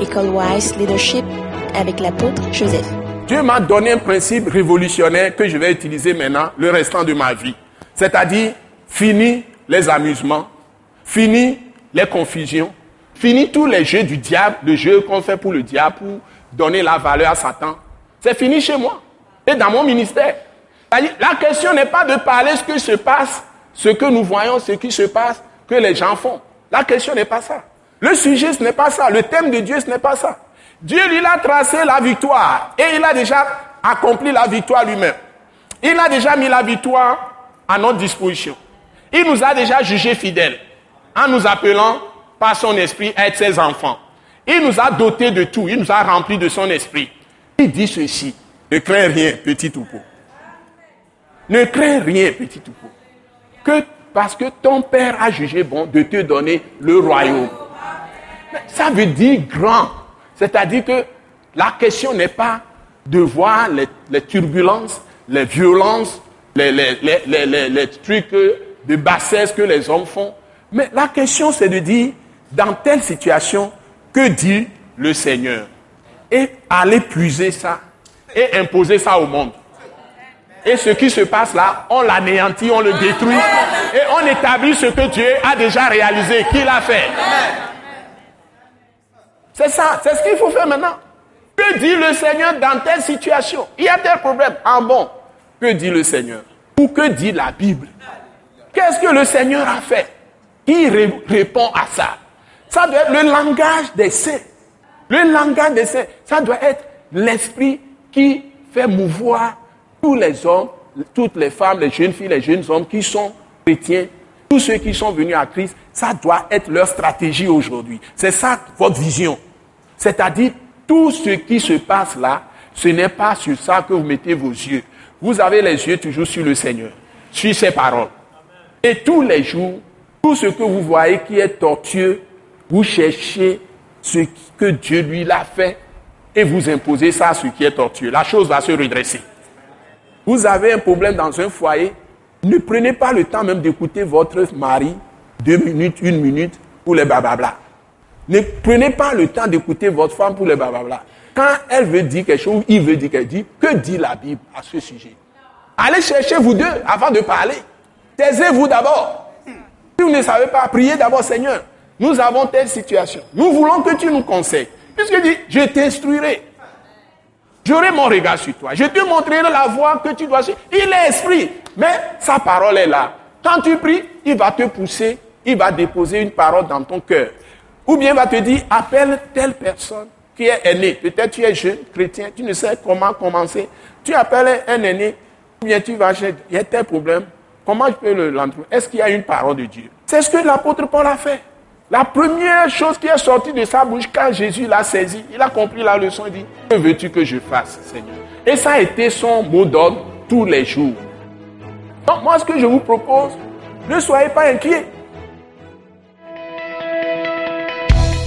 École Wise Leadership avec l'apôtre Joseph. Dieu m'a donné un principe révolutionnaire que je vais utiliser maintenant le restant de ma vie. C'est-à-dire, fini les amusements, fini les confusions, fini tous les jeux du diable, le jeu qu'on fait pour le diable, pour donner la valeur à Satan. C'est fini chez moi et dans mon ministère. La question n'est pas de parler ce qui se passe, ce que nous voyons, ce qui se passe, que les gens font. La question n'est pas ça. Le sujet, ce n'est pas ça. Le thème de Dieu, ce n'est pas ça. Dieu, lui, a tracé la victoire. Et il a déjà accompli la victoire lui-même. Il a déjà mis la victoire à notre disposition. Il nous a déjà jugés fidèles en nous appelant par son esprit à être ses enfants. Il nous a dotés de tout. Il nous a remplis de son esprit. Il dit ceci. Ne crains rien, petit troupeau. Ne crains rien, petit troupeau. Que parce que ton père a jugé bon de te donner le royaume. Ça veut dire grand. C'est-à-dire que la question n'est pas de voir les, turbulences, les violences, les, les, trucs de bassesse que les hommes font. Mais la question, c'est de dire, dans telle situation, que dit le Seigneur? Et aller puiser ça et imposer ça au monde. Et ce qui se passe là, on l'anéantit, on le détruit et on établit ce que Dieu a déjà réalisé, qu'il a fait. C'est ça, c'est ce qu'il faut faire maintenant. Que dit le Seigneur dans telle situation? Il y a tel problème. Ah bon? Que dit le Seigneur? Ou que dit la Bible? Qu'est-ce que le Seigneur a fait? Qui répond à ça Ça doit être le langage des saints. Le langage des saints, ça doit être l'esprit qui fait mouvoir tous les hommes, toutes les femmes, les jeunes filles, les jeunes hommes qui sont chrétiens, tous ceux qui sont venus à Christ, ça doit être leur stratégie aujourd'hui. C'est ça votre vision. C'est-à-dire, tout ce qui se passe là, ce n'est pas sur ça que vous mettez vos yeux. Vous avez les yeux toujours sur le Seigneur, sur ses paroles. Et tous les jours, tout ce que vous voyez qui est tortueux, vous cherchez ce que Dieu lui l'a fait et vous imposez ça à ce qui est tortueux. La chose va se redresser. Vous avez un problème dans un foyer, ne prenez pas le temps même d'écouter votre mari deux minutes, une minute pour les bababla. Ne prenez pas le temps d'écouter votre femme pour les bababla. Quand elle veut dire quelque chose, il veut dire quelque chose, que dit la Bible à ce sujet? Allez chercher vous deux avant de parler. Taisez-vous d'abord. Si vous ne savez pas, priez d'abord, Seigneur. Nous avons telle situation. Nous voulons que tu nous conseilles. Puisque dit, je t'instruirai. J'aurai mon regard sur toi. Je te montrerai la voie que tu dois suivre. Il est esprit, mais sa parole est là. Quand tu pries, il va te pousser, il va déposer une parole dans ton cœur. Ou bien il va te dire, appelle telle personne qui est aînée. Peut-être tu es jeune, chrétien, tu ne sais comment commencer. Tu appelles un aîné, ou bien tu vas chez, il y a tel problème. Comment je peux l'entendre? Est-ce qu'il y a une parole de Dieu? C'est ce que l'apôtre Paul a fait. La première chose qui est sortie de sa bouche quand Jésus l'a saisi, il a compris la leçon, il dit, que veux-tu que je fasse, Seigneur? Et ça a été son mot d'ordre tous les jours. Donc moi, ce que je vous propose, ne soyez pas inquiets.